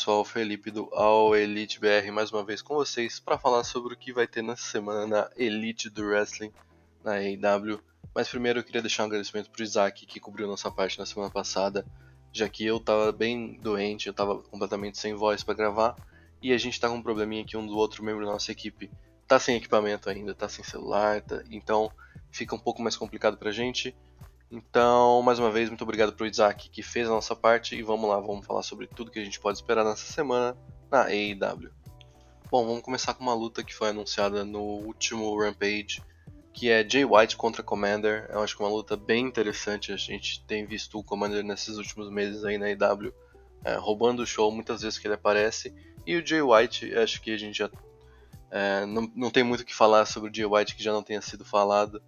Pessoal, Felipe do All Elite BR mais uma vez com vocês para falar sobre o que vai ter nessa semana na Elite do Wrestling, na AEW. Mas primeiro eu queria deixar um agradecimento pro Isaac que cobriu nossa parte na semana passada, já que eu tava bem doente, eu tava completamente sem voz para gravar e a gente tá com um probleminha que um do outro membro da nossa equipe tá sem equipamento ainda, tá sem celular, tá... então fica um pouco mais complicado pra gente. Então, mais uma vez, muito obrigado pro Isaac que fez a nossa parte e vamos lá, vamos falar sobre tudo que a gente pode esperar nessa semana na AEW. Bom, vamos começar com uma luta que foi anunciada no último Rampage, que é Jay White contra Commander. Eu acho que é uma luta bem interessante. A gente tem visto o Commander nesses últimos meses aí na AEW é, roubando o show muitas vezes que ele aparece. E o Jay White, acho que a gente já é, não, não tem muito o que falar sobre o Jay White que já não tenha sido falado.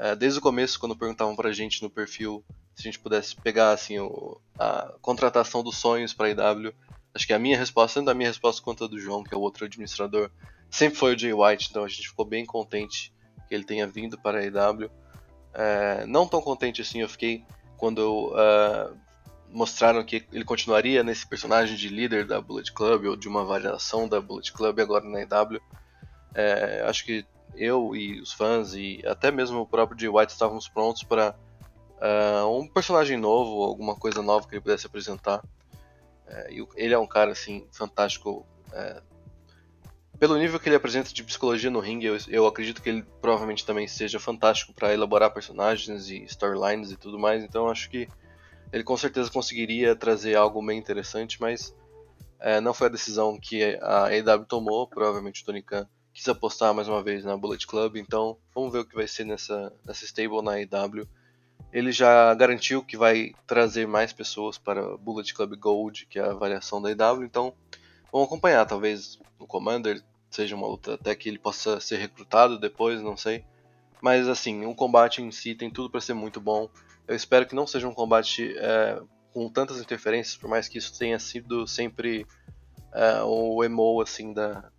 É, desde o começo, quando perguntavam pra gente no perfil se a gente pudesse pegar assim, o, a contratação dos sonhos para a IW, acho que a minha resposta, tanto a minha resposta quanto a do João, que é o outro administrador, sempre foi o Jay White, então a gente ficou bem contente que ele tenha vindo para a IW. É, não tão contente assim eu fiquei quando uh, mostraram que ele continuaria nesse personagem de líder da Bullet Club ou de uma variação da Bullet Club agora na IW. É, acho que eu e os fãs e até mesmo o próprio Jay White estávamos prontos para uh, um personagem novo, alguma coisa nova que ele pudesse apresentar. Uh, ele é um cara assim fantástico. Uh, pelo nível que ele apresenta de psicologia no ringue, eu, eu acredito que ele provavelmente também seja fantástico para elaborar personagens e storylines e tudo mais. Então acho que ele com certeza conseguiria trazer algo bem interessante, mas é, não foi a decisão que a AEW tomou. Provavelmente o Tony Khan quis apostar mais uma vez na Bullet Club, então vamos ver o que vai ser nessa, nessa stable na IW. Ele já garantiu que vai trazer mais pessoas para Bullet Club Gold, que é a variação da IW, então vamos acompanhar. Talvez o Commander seja uma luta até que ele possa ser recrutado depois, não sei. Mas assim, um combate em si tem tudo para ser muito bom. Eu espero que não seja um combate é, com tantas interferências, por mais que isso tenha sido sempre é, o emo assim da,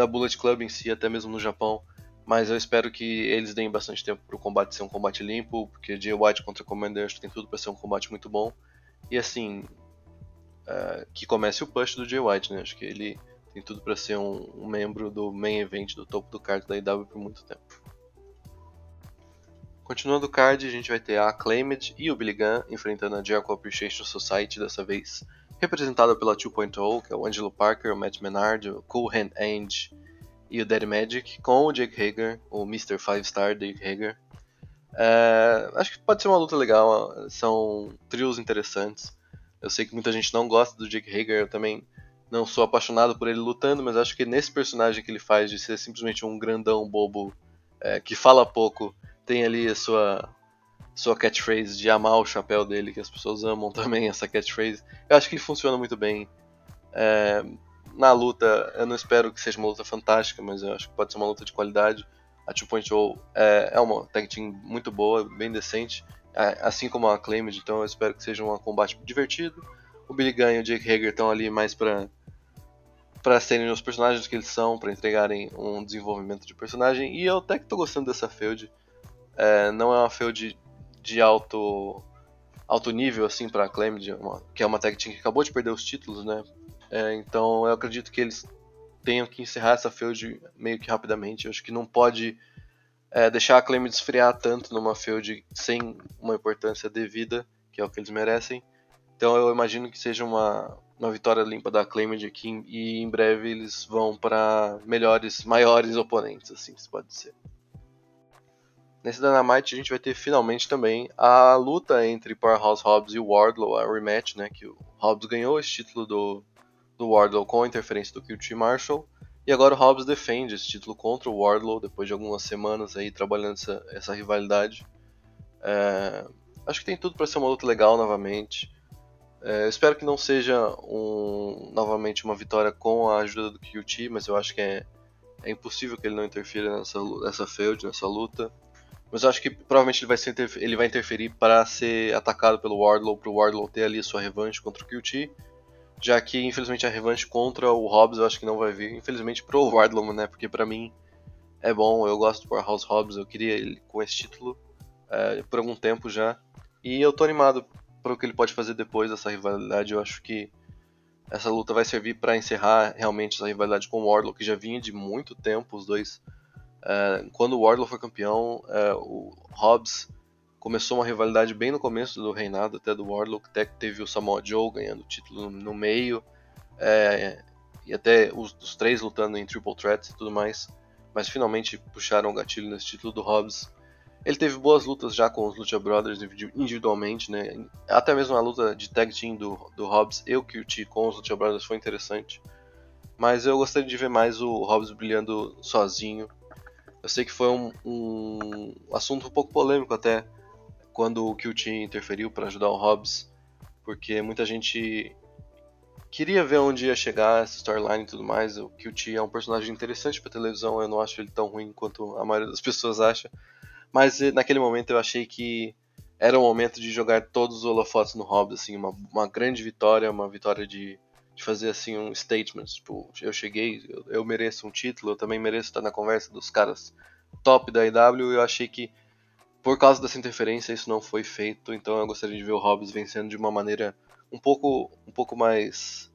da Bullet Club em si, até mesmo no Japão. Mas eu espero que eles deem bastante tempo para o combate ser um combate limpo, porque Jay White contra Commander acho que tem tudo para ser um combate muito bom. E assim, uh, que comece o push do Jay White, né? Acho que ele tem tudo para ser um, um, membro do main event do topo do card da IW por muito tempo. Continuando o card, a gente vai ter a Acclaimed e o Billy Gunn enfrentando a Jericho Appreciation Society, dessa vez representada pela 2.0, que é o Angelo Parker, o Matt Menard, o Cool Hand Ange e o Daddy Magic, com o Jake Hager, o Mr. 5 Star Jake Hager. É, acho que pode ser uma luta legal, são trios interessantes. Eu sei que muita gente não gosta do Jake Hager, eu também não sou apaixonado por ele lutando, mas acho que nesse personagem que ele faz de ser simplesmente um grandão bobo é, que fala pouco, tem ali a sua sua catchphrase de amar o chapéu dele, que as pessoas amam também essa catchphrase. Eu acho que funciona muito bem. É, na luta, eu não espero que seja uma luta fantástica, mas eu acho que pode ser uma luta de qualidade. A Two Point Show é, é uma tag team muito boa, bem decente, assim como a Acclaimed, então eu espero que seja um combate divertido. O Billy Gunn e o Jake Hager estão ali mais para para serem os personagens que eles são, para entregarem um desenvolvimento de personagem, e eu até que tô gostando dessa feud. É, não é uma feud de alto alto nível assim para Acclaimed, que é uma tag team que acabou de perder os títulos, né? É, então eu acredito que eles tenham que encerrar essa feud meio que rapidamente. Eu acho que não pode é, deixar a Claim esfriar tanto numa feud sem uma importância devida, que é o que eles merecem. Então eu imagino que seja uma, uma vitória limpa da Claimed aqui e em breve eles vão para melhores, maiores oponentes, assim se pode ser. Nesse Dynamite a gente vai ter finalmente também a luta entre Powerhouse Hobbs e Wardlow, a rematch, né, que o Hobbs ganhou esse título do do Wardlow com a interferência do QT Marshall. E agora o Hobbs defende esse título contra o Wardlow depois de algumas semanas aí trabalhando essa, essa rivalidade. É, acho que tem tudo para ser uma luta legal novamente. É, espero que não seja um, novamente uma vitória com a ajuda do QT, mas eu acho que é, é impossível que ele não interfira nessa, nessa feud, nessa luta. Mas eu acho que provavelmente ele vai, ser, ele vai interferir para ser atacado pelo Wardlow, para o Wardlow ter ali sua revanche contra o QT já que infelizmente a revanche contra o Hobbs eu acho que não vai vir, infelizmente pro Wardlow, né, porque para mim é bom, eu gosto do Powerhouse Hobbs, eu queria ele com esse título é, por algum tempo já, e eu tô animado para o que ele pode fazer depois dessa rivalidade, eu acho que essa luta vai servir para encerrar realmente essa rivalidade com o Wardlow, que já vinha de muito tempo, os dois, é, quando o Wardlow foi campeão, é, o Hobbs começou uma rivalidade bem no começo do reinado até do Warlock, até que teve o Samoa Joe ganhando o título no meio, é, e até os, os, três lutando em Triple Threats e tudo mais, mas finalmente puxaram o gatilho nesse título do Hobbs. Ele teve boas lutas já com os Lucha Brothers individualmente, né? Até mesmo a luta de tag team do, do Hobbs e o QT com os Lucha Brothers foi interessante. Mas eu gostaria de ver mais o Hobbs brilhando sozinho. Eu sei que foi um, um assunto um pouco polêmico até quando o QT interferiu para ajudar o Hobbs, porque muita gente queria ver onde ia chegar essa storyline e tudo mais. O QT é um personagem interessante para televisão, eu não acho ele tão ruim quanto a maioria das pessoas acha. Mas eh, naquele momento eu achei que era o momento de jogar todos os holofotes no Hobbs, assim, uma, uma grande vitória, uma vitória de, de fazer assim um statement, tipo, eu cheguei, eu, eu mereço um título, eu também mereço estar na conversa dos caras top da IW, eu achei que por causa dessa interferência, isso não foi feito, então eu gostaria de ver o Hobbs vencendo de uma maneira um pouco, um pouco mais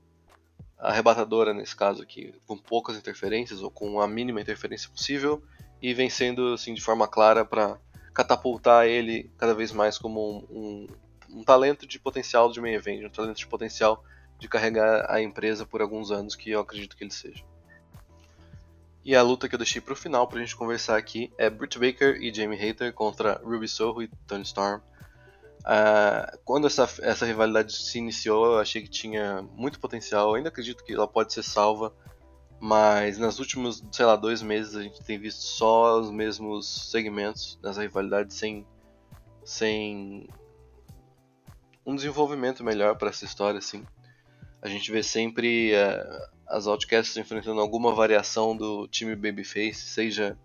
arrebatadora nesse caso aqui, com poucas interferências ou com a mínima interferência possível e vencendo assim de forma clara para catapultar ele cada vez mais como um, um, um, talento de potencial de main event, um talento de potencial de carregar a empresa por alguns anos que eu acredito que ele seja. E a luta que eu deixei pro final pra gente conversar aqui é Britt Baker e Jamie Hayter contra Ruby Soho e Tony Storm. Uh, quando essa, essa rivalidade se iniciou, eu achei que tinha muito potencial. Eu ainda acredito que ela pode ser salva, mas nos últimos, sei lá, dois meses a gente tem visto só os mesmos segmentos nessa rivalidade sem, sem um desenvolvimento melhor para essa história, assim. A gente vê sempre uh, as Outcasts enfrentando alguma variação do time Babyface, seja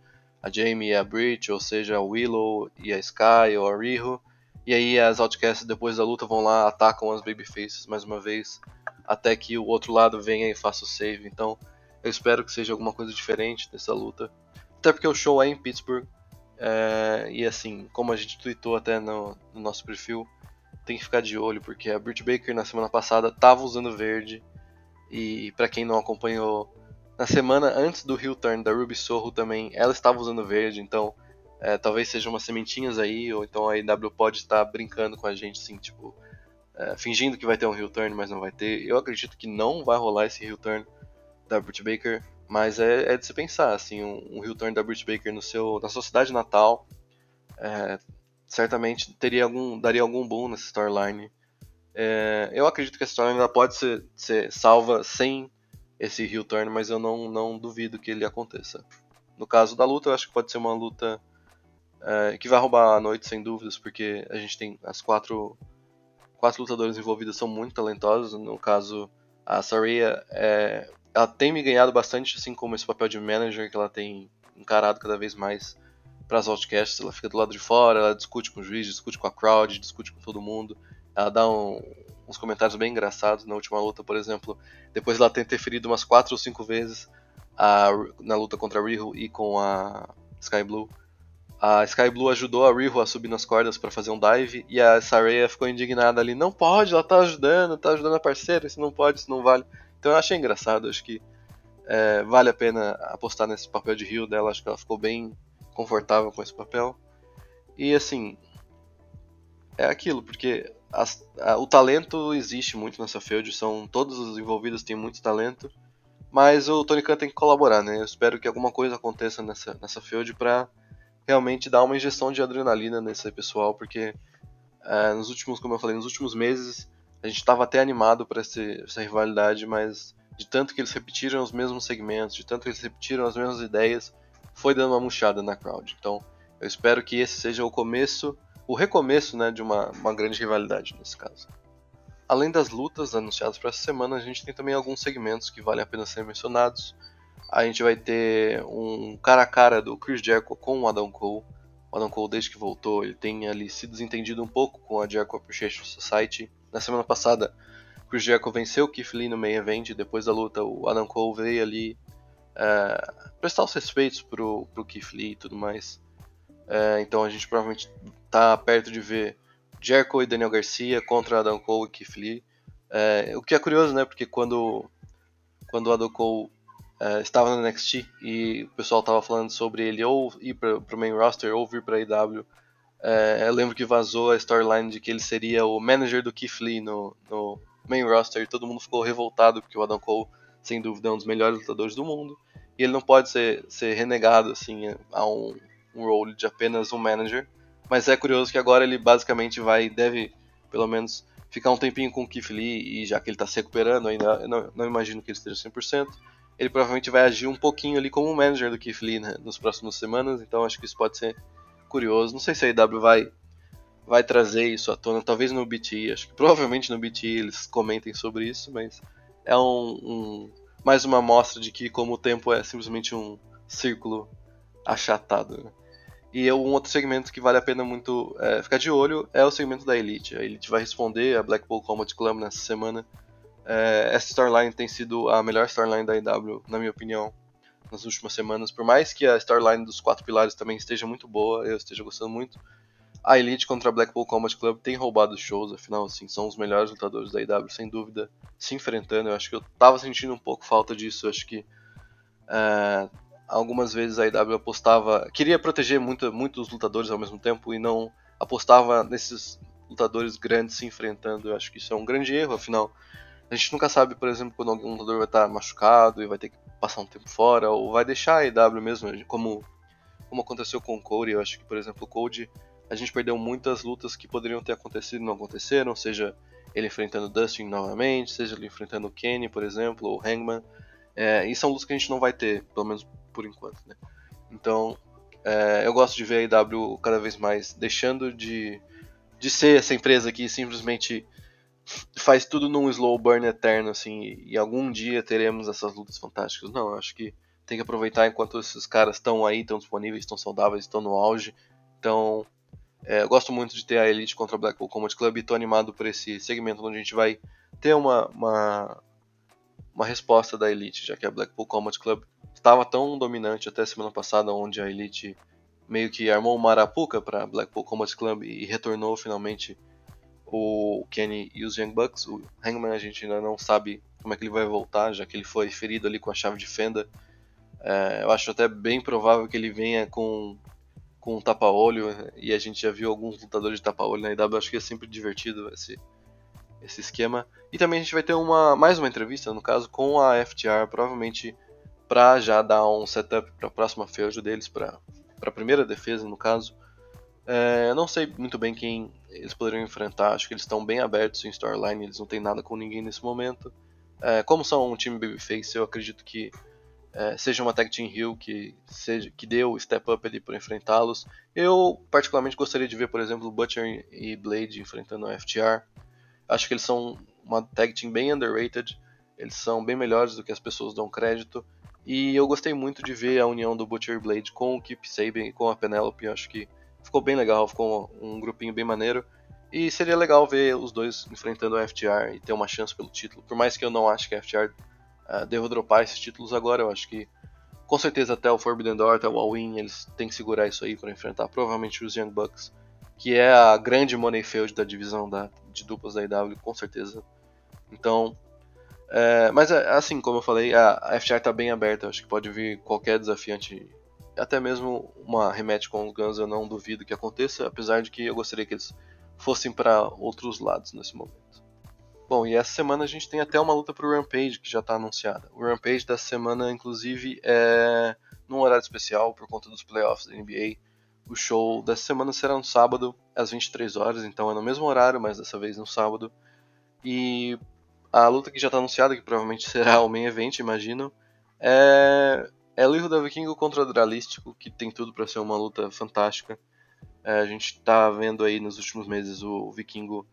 a Jamie e a Bridge, ou seja a Willow e a Sky, ou a Riho. E aí as Outcasts depois da luta vão lá, atacam as Babyfaces mais uma vez, até que o outro lado venha e faça o save. Então eu espero que seja alguma coisa diferente dessa luta. Até porque o show é em Pittsburgh. É, e assim, como a gente tweetou até no, no nosso perfil, tem que ficar de olho, porque a Britt Baker na semana passada estava usando verde e para quem não acompanhou, na semana antes do heel turn da Ruby Soho também, ela estava usando verde, então é, talvez sejam umas sementinhas aí, ou então a IW pode estar brincando com a gente, assim, tipo, é, fingindo que vai ter um heel turn, mas não vai ter. Eu acredito que não vai rolar esse heel turn da Britt Baker, mas é, é de se pensar, assim, um, um turn da Britt Baker no seu, na sua cidade natal, é, certamente teria algum, daria algum boom nessa storyline. É, eu acredito que a história ainda pode ser, ser salva sem esse heel turn, mas eu não, não duvido que ele aconteça. No caso da luta, eu acho que pode ser uma luta é, que vai roubar a noite sem dúvidas, porque a gente tem as quatro, quatro lutadoras envolvidas são muito talentosas. No caso, a Saraya, é, ela tem me ganhado bastante, assim como esse papel de manager que ela tem encarado cada vez mais para as outcasts. Ela fica do lado de fora, ela discute com o juiz, discute com a crowd, discute com todo mundo. Ela dá um, uns comentários bem engraçados na última luta, por exemplo. Depois ela ter interferido umas 4 ou 5 vezes a, na luta contra a Riho e com a Sky Blue. A Sky Blue ajudou a Riho a subir nas cordas para fazer um dive e a Saraya ficou indignada ali. Não pode, ela tá ajudando, tá ajudando a parceira, isso não pode, isso não vale. Então eu achei engraçado, acho que é, vale a pena apostar nesse papel de Rio dela, acho que ela ficou bem confortável com esse papel. E assim, é aquilo, porque as, a, o talento existe muito nessa field, são todos os envolvidos têm muito talento, mas o Tony Khan tem que colaborar, né? Eu espero que alguma coisa aconteça nessa, nessa field para realmente dar uma injeção de adrenalina nesse pessoal, porque é, nos últimos, como eu falei, nos últimos meses a gente estava até animado para essa rivalidade, mas de tanto que eles repetiram os mesmos segmentos, de tanto que eles repetiram as mesmas ideias, foi dando uma murchada na crowd. Então, eu espero que esse seja o começo o recomeço né, de uma, uma grande rivalidade nesse caso. Além das lutas anunciadas para essa semana, a gente tem também alguns segmentos que valem a pena ser mencionados. A gente vai ter um cara a cara do Chris Jericho com o Adam Cole. O Adam Cole, desde que voltou, ele tem ali se desentendido um pouco com a Jericho Appreciation Society. Na semana passada, Chris Jericho venceu o Keith Lee no main event. Depois da luta, o Adam Cole veio ali é, prestar os respeitos pro, pro Keith Lee e tudo mais. É, então a gente provavelmente tá perto de ver Jericho e Daniel Garcia contra Adam Cole e Keith Lee. É, o que é curioso, né? Porque quando, quando o Adam Cole estava no NXT e o pessoal estava falando sobre ele ou ir para o main roster ou vir para a IW, é, eu lembro que vazou a storyline de que ele seria o manager do Keith Lee no, no main roster e todo mundo ficou revoltado porque o Adam Cole, sem dúvida, é um dos melhores lutadores do mundo e ele não pode ser, ser renegado assim a um um role de apenas um manager. Mas é curioso que agora ele basicamente vai, deve, pelo menos, ficar um tempinho com o Keith Lee, e já que ele está se recuperando, ainda não, não, imagino que ele esteja 100%, ele provavelmente vai agir um pouquinho ali como manager do Keith Lee né, nas próximas semanas, então acho que isso pode ser curioso. Não sei se a IW vai, vai trazer isso à tona, talvez no BT, acho que provavelmente no BT eles comentem sobre isso, mas é um, um mais uma amostra de que como o tempo é simplesmente um círculo achatado. Né? E um outro segmento que vale a pena muito é, ficar de olho é o segmento da Elite. A Elite vai responder a Blackpool Combat Club nessa semana. É, essa storyline tem sido a melhor storyline da IW, na minha opinião, nas últimas semanas. Por mais que a storyline dos quatro pilares também esteja muito boa, eu esteja gostando muito, a Elite contra a Blackpool Combat Club tem roubado shows, afinal, assim, são os melhores lutadores da IW, sem dúvida, se enfrentando. Eu acho que eu tava sentindo um pouco falta disso, eu acho que é, algumas vezes a IW apostava, queria proteger muito, muitos lutadores ao mesmo tempo e não apostava nesses lutadores grandes se enfrentando. Eu acho que isso é um grande erro, afinal, a gente nunca sabe, por exemplo, quando algum lutador vai estar machucado e vai ter que passar um tempo fora, ou vai deixar a IW mesmo, como, como aconteceu com o Cody. Eu acho que, por exemplo, o Cody, a gente perdeu muitas lutas que poderiam ter acontecido e não aconteceram, seja ele enfrentando Dustin novamente, seja ele enfrentando o Kenny, por exemplo, ou Hangman. É, e são lutas que a gente não vai ter, pelo menos por enquanto, né? Então, é, eu gosto de ver a IW cada vez mais deixando de, de ser essa empresa que simplesmente faz tudo num slow burn eterno, assim, e, e algum dia teremos essas lutas fantásticas. Não, eu acho que tem que aproveitar enquanto esses caras estão aí, estão disponíveis, estão saudáveis, estão no auge. Então, é, eu gosto muito de ter a Elite contra a Blackpool Combat Club e estou animado por esse segmento onde a gente vai ter uma, uma, uma resposta da Elite, já que a Blackpool Combat Club estava tão dominante até semana passada, onde a Elite meio que armou uma arapuca para Blackpool Combat Club e retornou finalmente o Kenny e os Young Bucks. O Hangman a gente ainda não sabe como é que ele vai voltar, já que ele foi ferido ali com a chave de fenda. É, eu acho até bem provável que ele venha com, com um tapa-olho, e a gente já viu alguns lutadores de tapa-olho na IW, acho que é sempre divertido esse, esse esquema. E também a gente vai ter uma mais uma entrevista, no caso, com a FTR, provavelmente para já dar um setup para a próxima feud deles, para a primeira defesa no caso. É, eu não sei muito bem quem eles poderiam enfrentar. Acho que eles estão bem abertos em storyline, eles não têm nada com ninguém nesse momento. É, como são um time babyface, eu acredito que é, seja uma tag team heel que, seja, que dê o step up ali para enfrentá-los. Eu particularmente gostaria de ver, por exemplo, Butcher e Blade enfrentando o FTR. Acho que eles são uma tag team bem underrated, eles são bem melhores do que as pessoas dão crédito. E eu gostei muito de ver a união do Butcher e Blade com o Keep Saban e com a Penelope. acho que ficou bem legal, ficou um grupinho bem maneiro. E seria legal ver os dois enfrentando o FTR e ter uma chance pelo título. Por mais que eu não acho que a FTR uh, deva dropar esses títulos agora, eu acho que com certeza até o Forbidden Door, até o All-In, eles têm que segurar isso aí para enfrentar provavelmente os Young Bucks, que é a grande money field da divisão da, de duplas da IW, com certeza. Então, é, mas é, assim, como eu falei, a, a FTR está bem aberta, acho que pode vir qualquer desafiante, até mesmo uma rematch com os Guns, eu não duvido que aconteça, apesar de que eu gostaria que eles fossem para outros lados nesse momento. Bom, e essa semana a gente tem até uma luta pro Rampage que já está anunciada. O Rampage dessa semana, inclusive, é num horário especial por conta dos playoffs da NBA. O show dessa semana será no sábado, às 23 horas, então é no mesmo horário, mas dessa vez no sábado. E a luta que já está anunciada, que provavelmente será o main event, imagino, é, é o Erro da Vikingo contra o Dralístico, que tem tudo para ser uma luta fantástica. É, a gente está vendo aí nos últimos meses o Vikingo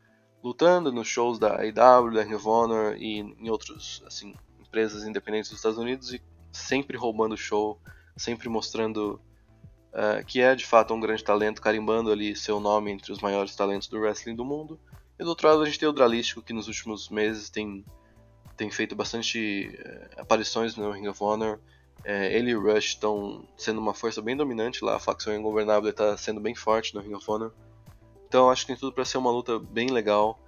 lutando nos shows da AEW, da Ring of Honor e em outros assim empresas independentes dos Estados Unidos e sempre roubando show, sempre mostrando uh, que é de fato um grande talento, carimbando ali seu nome entre os maiores talentos do wrestling do mundo. E do outro lado a gente tem o Dralístico que nos últimos meses tem tem feito bastante uh, aparições no Ring of Honor. Uh, ele e Rush estão sendo uma força bem dominante lá, a facção Ingovernável está sendo bem forte no Ring of Honor. Então acho que tem tudo para ser uma luta bem legal.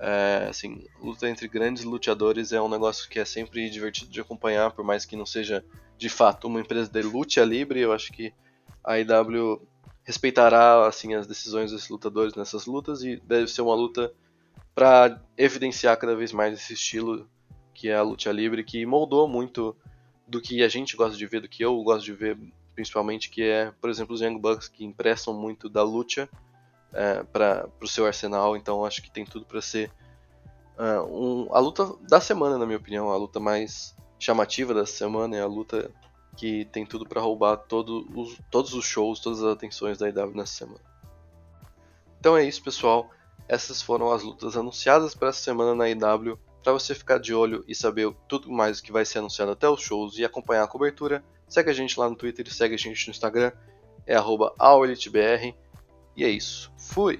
É, assim, luta entre grandes lutadores é um negócio que é sempre divertido de acompanhar, por mais que não seja de fato uma empresa de luta livre. Eu acho que a IW respeitará assim as decisões desses lutadores nessas lutas e deve ser uma luta para evidenciar cada vez mais esse estilo que é a luta livre, que moldou muito do que a gente gosta de ver, do que eu gosto de ver, principalmente, que é, por exemplo, os Young Bucks que emprestam muito da luta é, para o seu arsenal, então acho que tem tudo para ser uh, um, a luta da semana, na minha opinião, a luta mais chamativa da semana, é a luta que tem tudo para roubar todo os, todos os shows, todas as atenções da IW nessa semana. Então é isso, pessoal. Essas foram as lutas anunciadas para essa semana na IW. Para você ficar de olho e saber tudo mais que vai ser anunciado até os shows e acompanhar a cobertura, segue a gente lá no Twitter e segue a gente no Instagram, é arroba e é isso. Fui!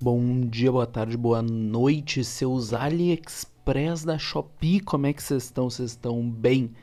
Bom dia, boa tarde, boa noite, seus AliExpress da Shopee, como é que vocês estão? Vocês estão bem?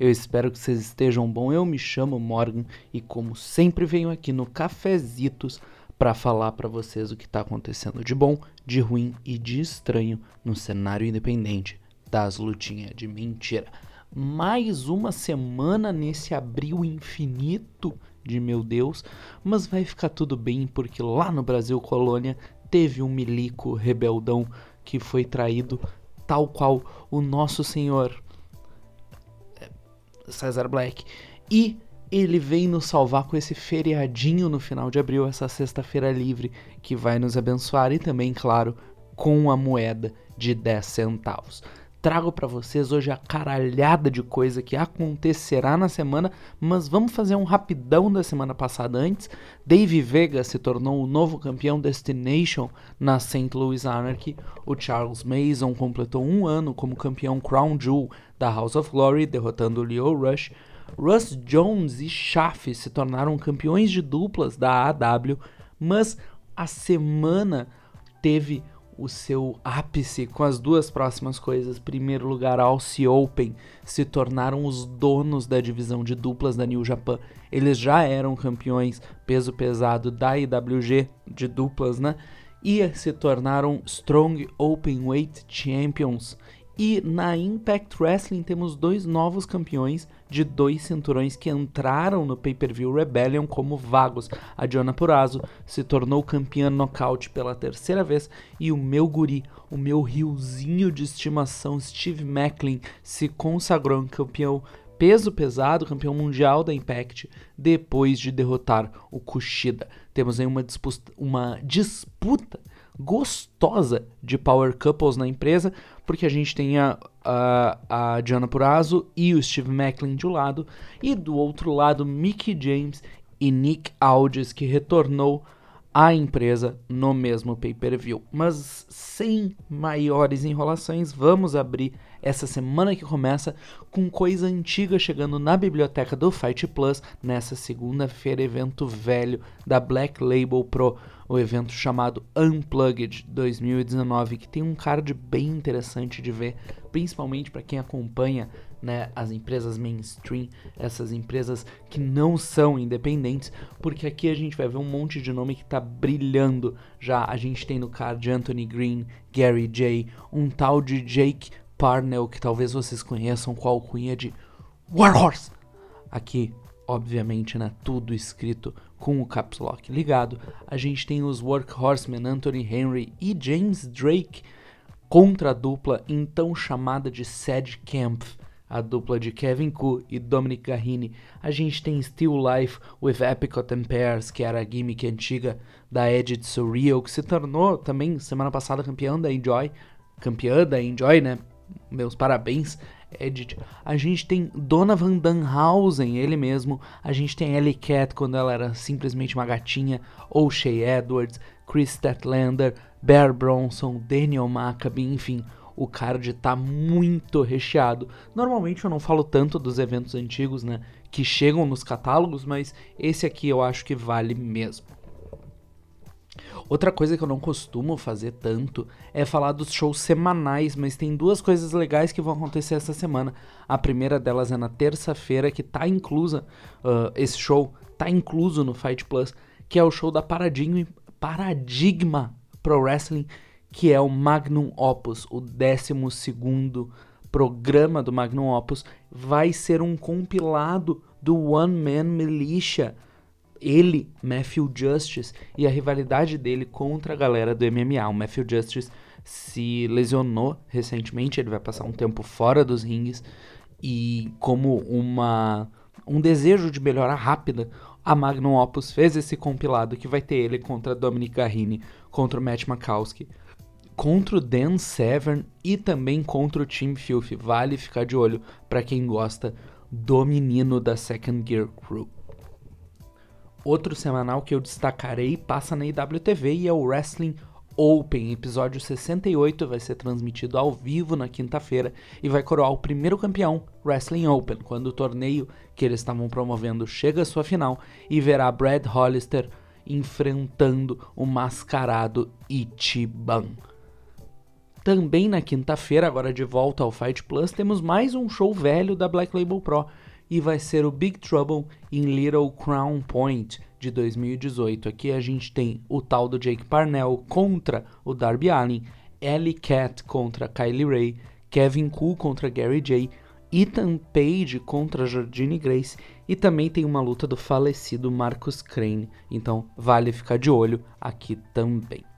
Eu espero que vocês estejam bom. Eu me chamo Morgan e como sempre venho aqui no Cafezitos para falar para vocês o que está acontecendo de bom, de ruim e de estranho no cenário independente das lutinhas de mentira. Mais uma semana nesse abril infinito de meu Deus, mas vai ficar tudo bem porque lá no Brasil Colônia teve um milico rebeldão que foi traído, tal qual o nosso senhor Cesar Black. E ele vem nos salvar com esse feriadinho no final de abril, essa sexta-feira livre, que vai nos abençoar e também, claro, com a moeda de 10 centavos. Trago para vocês hoje a caralhada de coisa que acontecerá na semana, mas vamos fazer um rapidão da semana passada antes. Dave Vega se tornou o novo campeão Destination na St. Louis Anarchy. O Charles Mason completou um ano como campeão Crown Jewel da House of Glory, derrotando Leo Rush. Russ Jones e Schaff se tornaram campeões de duplas da AW, mas a semana teve o seu ápice com as duas próximas coisas. Primeiro lugar, Aussie Open se tornaram os donos da divisão de duplas da New Japan. Eles já eram campeões peso pesado da IWG de duplas, né? E se tornaram Strong Open Weight Champions. E na Impact Wrestling temos dois novos campeões de dois cinturões que entraram no pay-per-view Rebellion como vagos. A Diona Purazo se tornou campeã nocaute pela terceira vez e o meu guri, o meu riozinho de estimação Steve Macklin se consagrou campeão peso pesado, campeão mundial da Impact, depois de derrotar o Kushida. Temos aí uma disputa, uma disputa gostosa de Power Couples na empresa, porque a gente tem a, a, a Diana Purazo e o Steve Macklin de um lado, e do outro lado Mickey James e Nick Aldis, que retornou à empresa no mesmo pay-per-view. Mas sem maiores enrolações, vamos abrir essa semana que começa com coisa antiga chegando na biblioteca do Fight Plus nessa segunda-feira, evento velho da Black Label Pro, o evento chamado Unplugged 2019, que tem um card bem interessante de ver, principalmente para quem acompanha né, as empresas mainstream, essas empresas que não são independentes, porque aqui a gente vai ver um monte de nome que está brilhando já. A gente tem no card Anthony Green, Gary J, um tal de Jake Parnell, que talvez vocês conheçam com a alcunha de Warhorse. Aqui, obviamente, né, tudo escrito com o caps lock ligado. A gente tem os Workhorsemen Anthony Henry e James Drake contra a dupla então chamada de Sad Camp, a dupla de Kevin Koo e Dominic Garrini. A gente tem Still Life with Epicot and Pairs, que era a gimmick antiga da Edith Surreal, que se tornou também semana passada campeã da Enjoy, campeã da Enjoy, né? meus parabéns, Edith. A gente tem Donovan Danhausen, ele mesmo. A gente tem Ellie Cat quando ela era simplesmente uma gatinha. Ou Shea Edwards, Chris Statlander, Bear Bronson, Daniel Maccabi, enfim. O card tá muito recheado. Normalmente eu não falo tanto dos eventos antigos, né? Que chegam nos catálogos, mas esse aqui eu acho que vale mesmo. Outra coisa que eu não costumo fazer tanto é falar dos shows semanais, mas tem duas coisas legais que vão acontecer essa semana. A primeira delas é na terça-feira, que tá inclusa, uh, esse show tá incluso no Fight Plus, que é o show da Paradigma, Paradigma Pro Wrestling, que é o Magnum Opus, o 12 programa do Magnum Opus. Vai ser um compilado do One Man Militia ele, Matthew Justice, e a rivalidade dele contra a galera do MMA. O Matthew Justice se lesionou recentemente, ele vai passar um tempo fora dos rings e como uma um desejo de melhora rápida, a Magnum Opus fez esse compilado que vai ter ele contra Dominic Garrini, contra o Matt Makowski, contra o Dan Severn e também contra o Team Filth. Vale ficar de olho para quem gosta do menino da Second Gear Crew. Outro semanal que eu destacarei passa na IWTV e é o Wrestling Open. Episódio 68 vai ser transmitido ao vivo na quinta-feira e vai coroar o primeiro campeão Wrestling Open, quando o torneio que eles estavam promovendo chega à sua final e verá Brad Hollister enfrentando o mascarado Ichiban. Também na quinta-feira, agora de volta ao Fight Plus, temos mais um show velho da Black Label Pro e vai ser o Big Trouble in Little Crown Point de 2018. Aqui a gente tem o tal do Jake Parnell contra o Darby Allin, Ellie Cat contra Kylie Ray, Kevin Koo contra Gary Jay, Ethan Page contra Jordine Grace e também tem uma luta do falecido Marcus Crane. Então vale ficar de olho aqui também.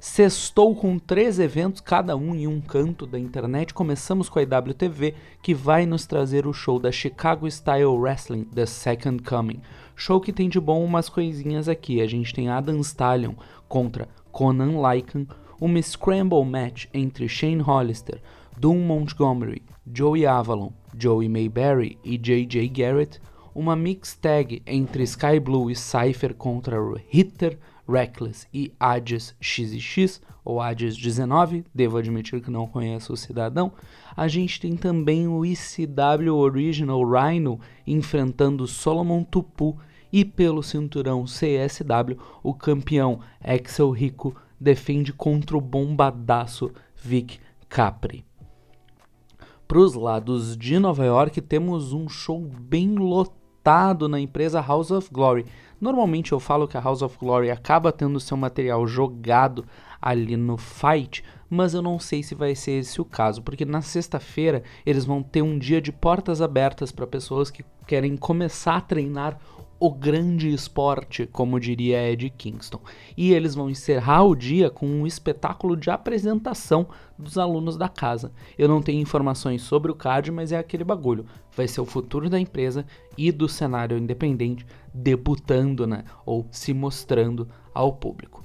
Sextou com três eventos, cada um em um canto da internet. Começamos com a IWTV, que vai nos trazer o show da Chicago Style Wrestling, The Second Coming. Show que tem de bom umas coisinhas aqui. A gente tem Adam Stallion contra Conan Lycan, uma Scramble Match entre Shane Hollister, Doom Montgomery, Joey Avalon, Joey Mayberry e JJ Garrett, uma Mix Tag entre Sky Blue e Cypher contra Hitter, Reckless e Hades XX, ou Hades 19, devo admitir que não conheço o cidadão. A gente tem também o ECW Original Rhino enfrentando Solomon Tupu e pelo cinturão CSW, o campeão Axel Rico defende contra o bombadaço Vic Capri. Para os lados de Nova York, temos um show bem lotado na empresa House of Glory Normalmente eu falo que a House of Glory acaba tendo seu material jogado ali no fight, mas eu não sei se vai ser esse o caso, porque na sexta-feira eles vão ter um dia de portas abertas para pessoas que querem começar a treinar o grande esporte, como diria Ed Kingston. E eles vão encerrar o dia com um espetáculo de apresentação dos alunos da casa. Eu não tenho informações sobre o CAD, mas é aquele bagulho. Vai ser o futuro da empresa e do cenário independente debutando, né, ou se mostrando ao público.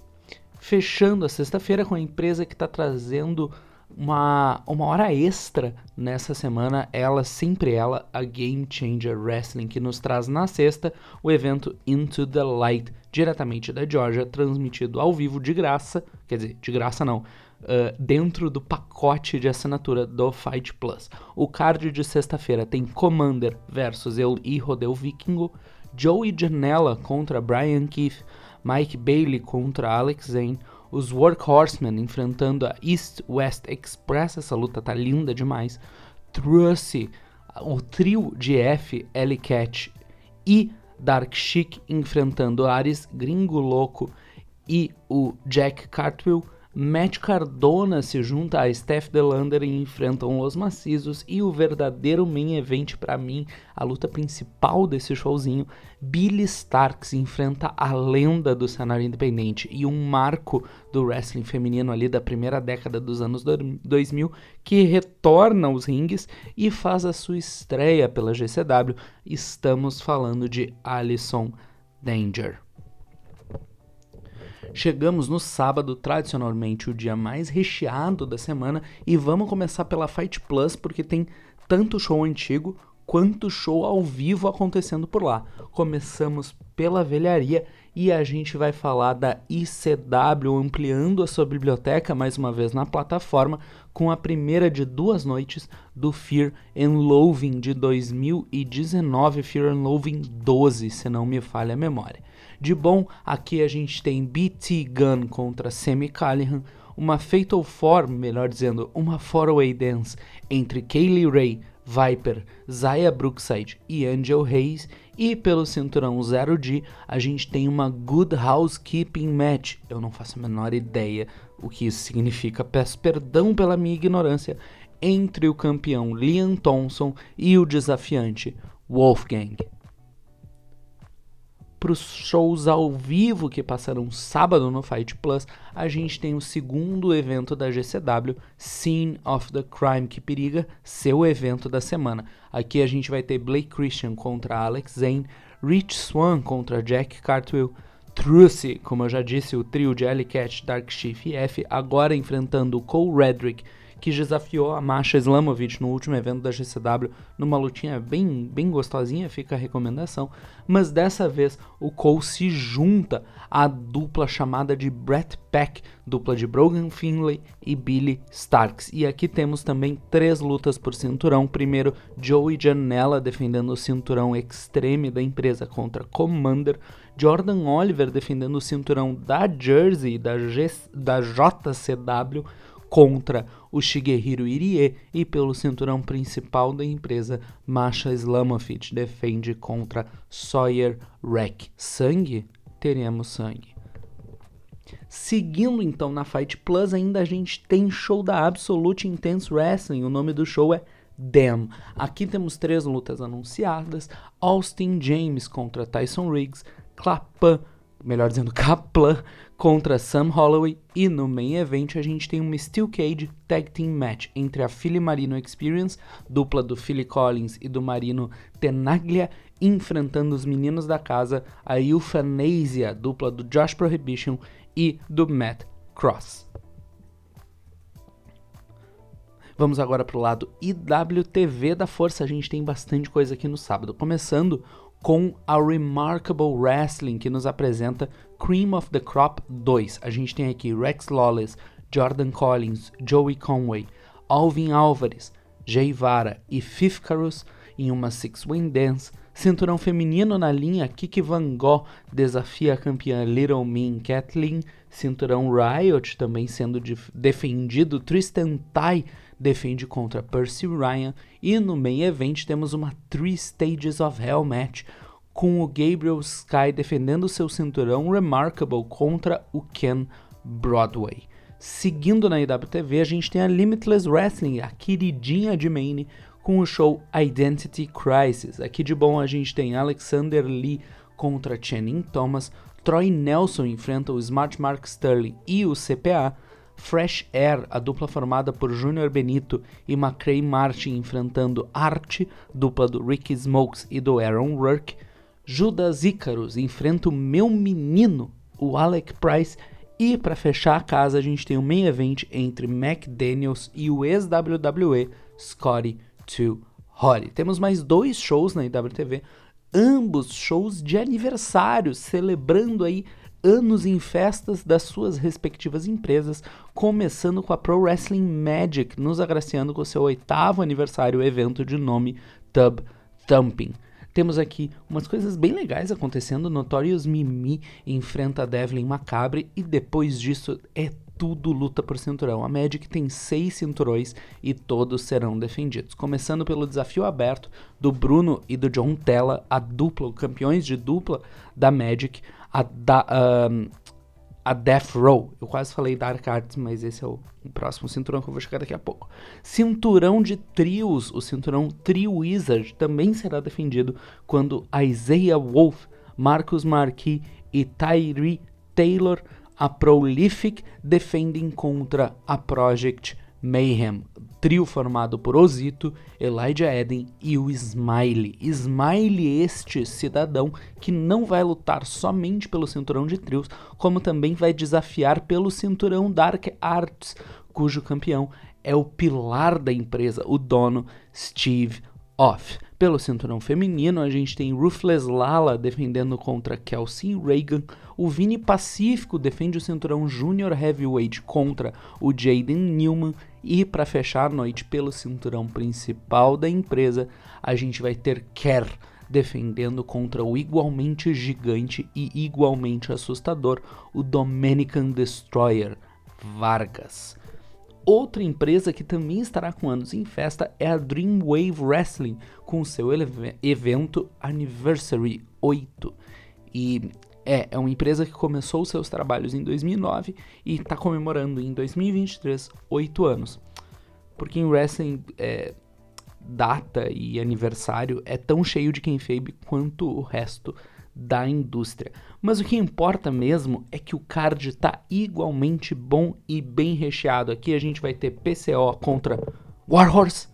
Fechando a sexta-feira com a empresa que está trazendo uma, uma hora extra nessa semana, ela, sempre ela, a Game Changer Wrestling, que nos traz na sexta o evento Into the Light, diretamente da Georgia, transmitido ao vivo de graça, quer dizer, de graça não, uh, dentro do pacote de assinatura do Fight Plus. O card de sexta-feira tem Commander versus El Hijo del Vikingo, Joey Janela contra Brian Keith, Mike Bailey contra Alex Zane, os Workhorsemen enfrentando a East West Express, essa luta tá linda demais. Trussy, o trio de F, Ellie Cat e Dark Chic enfrentando Ares, Gringo Louco e o Jack Cartwheel. Matt Cardona se junta a Steph Delander e enfrentam os maciços e o verdadeiro main event para mim, a luta principal desse showzinho, Billy Starks enfrenta a lenda do cenário independente e um marco do wrestling feminino ali da primeira década dos anos 2000 que retorna aos rings e faz a sua estreia pela GCW. Estamos falando de Alison Danger. Chegamos no sábado, tradicionalmente o dia mais recheado da semana, e vamos começar pela Fight Plus porque tem tanto show antigo quanto show ao vivo acontecendo por lá. Começamos pela velharia e a gente vai falar da ICW ampliando a sua biblioteca mais uma vez na plataforma com a primeira de duas noites do Fear and Loathing de 2019, Fear and Loathing 12, se não me falha a memória. De bom, aqui a gente tem BT Gun contra Sammy Callihan, uma Fatal Four, melhor dizendo, uma four-way dance entre Kaylee Ray, Viper, Zaya Brookside e Angel Hayes, e pelo cinturão 0D a gente tem uma Good Housekeeping Match. Eu não faço a menor ideia o que isso significa, peço perdão pela minha ignorância, entre o campeão Liam Thompson e o desafiante Wolfgang para os shows ao vivo que passaram sábado no Fight Plus, a gente tem o segundo evento da GCW, Scene of the Crime, que periga seu evento da semana. Aqui a gente vai ter Blake Christian contra Alex Zane, Rich Swan contra Jack Cartwheel, Trussy, como eu já disse, o trio de Ellie Cat, Dark Chief e F, agora enfrentando Cole Redrick que desafiou a Masha Islamovic no último evento da GCW numa lutinha bem, bem gostosinha, fica a recomendação. Mas dessa vez o Cole se junta à dupla chamada de Brett Pack, dupla de Brogan Finlay e Billy Starks. E aqui temos também três lutas por cinturão. Primeiro, Joey Janela defendendo o cinturão extreme da empresa contra Commander. Jordan Oliver defendendo o cinturão da Jersey, da, G, da JCW contra o Shigehiro Irie e pelo cinturão principal da empresa, Masha Islamovic defende contra Sawyer Wreck. Sangue? Teremos sangue. Seguindo então na Fight Plus, ainda a gente tem show da Absolute Intense Wrestling. O nome do show é Damn. Aqui temos três lutas anunciadas: Austin James contra Tyson Riggs, Clapan, melhor dizendo, Kaplan contra Sam Holloway e no main event a gente tem uma Steel Cage Tag Team Match entre a Philly Marino Experience, dupla do Philly Collins e do Marino Tenaglia, enfrentando os meninos da casa, a Euthanasia, dupla do Josh Prohibition e do Matt Cross. Vamos agora para o lado IWTV da Força. A gente tem bastante coisa aqui no sábado. Começando com a Remarkable Wrestling, que nos apresenta Cream of the Crop 2. A gente tem aqui Rex Lawless, Jordan Collins, Joey Conway, Alvin Álvares, Jay Vara e Fifth Carus em uma Six-Wing Dance. Cinturão feminino na linha, Kiki Van Gogh desafia a campeã Little Mean Kathleen. Cinturão Riot também sendo defendido. Tristan Tai defende contra Percy Ryan. E no main event temos uma Three Stages of Hell match com o Gabriel Sky defendendo seu cinturão Remarkable contra o Ken Broadway. Seguindo na IWTV, a gente tem a Limitless Wrestling, a queridinha de Maine, com o show Identity Crisis. Aqui de bom a gente tem Alexander Lee contra Channing Thomas, Troy Nelson enfrenta o Smart Mark Sterling e o CPA, Fresh Air, a dupla formada por Junior Benito e McCray Martin enfrentando Art, dupla do Ricky Smokes e do Aaron Rourke, Judas Icarus enfrenta o meu menino, o Alec Price, e para fechar a casa a gente tem um main event entre Mac Daniels e o ex-WWE Scotty 2 Holly. Temos mais dois shows na IWTV, ambos shows de aniversário, celebrando aí anos em festas das suas respectivas empresas, começando com a Pro Wrestling Magic, nos agraciando com seu oitavo aniversário evento de nome Tub Thumping. Temos aqui umas coisas bem legais acontecendo. Notorious Mimi enfrenta a Devlin Macabre e depois disso é tudo luta por cinturão. A Magic tem seis cinturões e todos serão defendidos. Começando pelo desafio aberto do Bruno e do John Tella, a dupla, campeões de dupla da Magic, a, da, um, a Death Row. Eu quase falei Dark Arts, mas esse é o, próximo cinturão que eu vou chegar daqui a pouco. Cinturão de trios, o cinturão Trio Wizard também será defendido quando Isaiah Wolf, Marcus Marquis e Tyree Taylor, a Prolific, defendem contra a Project Mayhem, trio formado por Ozito, Elijah Eden e o Smiley. Smiley, este cidadão que não vai lutar somente pelo cinturão de trios, como também vai desafiar pelo cinturão Dark Arts, cujo campeão é o pilar da empresa, o dono Steve Off. Pelo cinturão feminino, a gente tem Ruthless Lala defendendo contra Kelsey Reagan. O Vini Pacífico defende o cinturão Junior Heavyweight contra o Jaden Newman. E para fechar a noite pelo cinturão principal da empresa, a gente vai ter Kerr defendendo contra o igualmente gigante e igualmente assustador, o Dominican Destroyer Vargas. Outra empresa que também estará com anos em festa é a Dreamwave Wrestling, com seu evento Anniversary 8. E é, é uma empresa que começou seus trabalhos em 2009 e está comemorando em 2023 oito anos. Porque em wrestling, é, data e aniversário é tão cheio de quem febe quanto o resto da indústria. Mas o que importa mesmo é que o card está igualmente bom e bem recheado. Aqui a gente vai ter PCO contra Warhorse,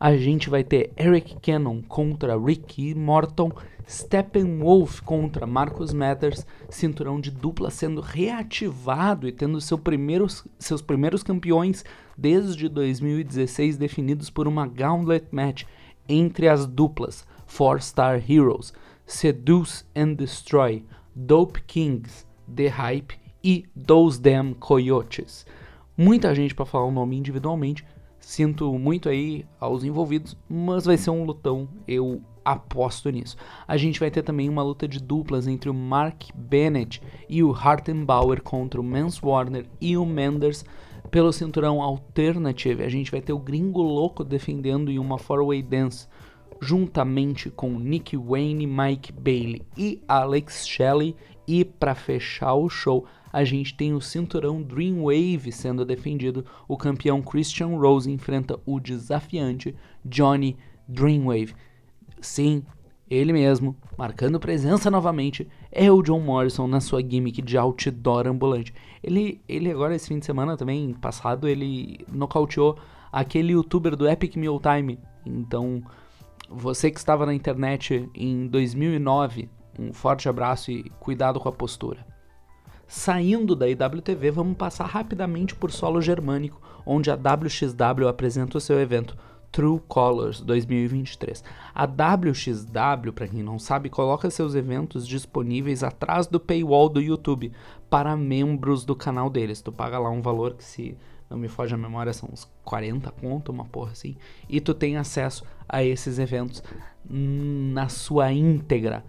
a gente vai ter Eric Cannon contra Ricky Morton, Steppenwolf contra Marcus Mathers, cinturão de dupla sendo reativado e tendo seu primeiros, seus primeiros campeões desde 2016 definidos por uma Gauntlet Match entre as duplas Four Star Heroes. Seduce and Destroy, Dope Kings, The Hype e Those Damn Coyotes. Muita gente para falar o nome individualmente. Sinto muito aí aos envolvidos, mas vai ser um lutão, eu aposto nisso. A gente vai ter também uma luta de duplas entre o Mark Bennett e o Hartenbauer contra o Mans Warner e o Menders pelo cinturão Alternative. A gente vai ter o Gringo Louco defendendo em uma four-way dance juntamente com Nick Wayne, Mike Bailey e Alex Shelley. E para fechar o show, a gente tem o cinturão Dreamwave sendo defendido. O campeão Christian Rose enfrenta o desafiante Johnny Dreamwave. Sim, ele mesmo, marcando presença novamente, é o John Morrison na sua gimmick de outdoor ambulante. Ele, ele agora, esse fim de semana também, passado, ele nocauteou aquele youtuber do Epic Meal Time. Então, você que estava na internet em 2009, um forte abraço e cuidado com a postura. Saindo da IWTV, vamos passar rapidamente por solo germânico, onde a WXW apresenta o seu evento True Colors 2023. A WXW, para quem não sabe, coloca seus eventos disponíveis atrás do paywall do YouTube para membros do canal deles. Tu paga lá um valor que se não me foge a memória, são uns 40 conto, uma porra assim, e tu tem acesso a esses eventos na sua íntegra.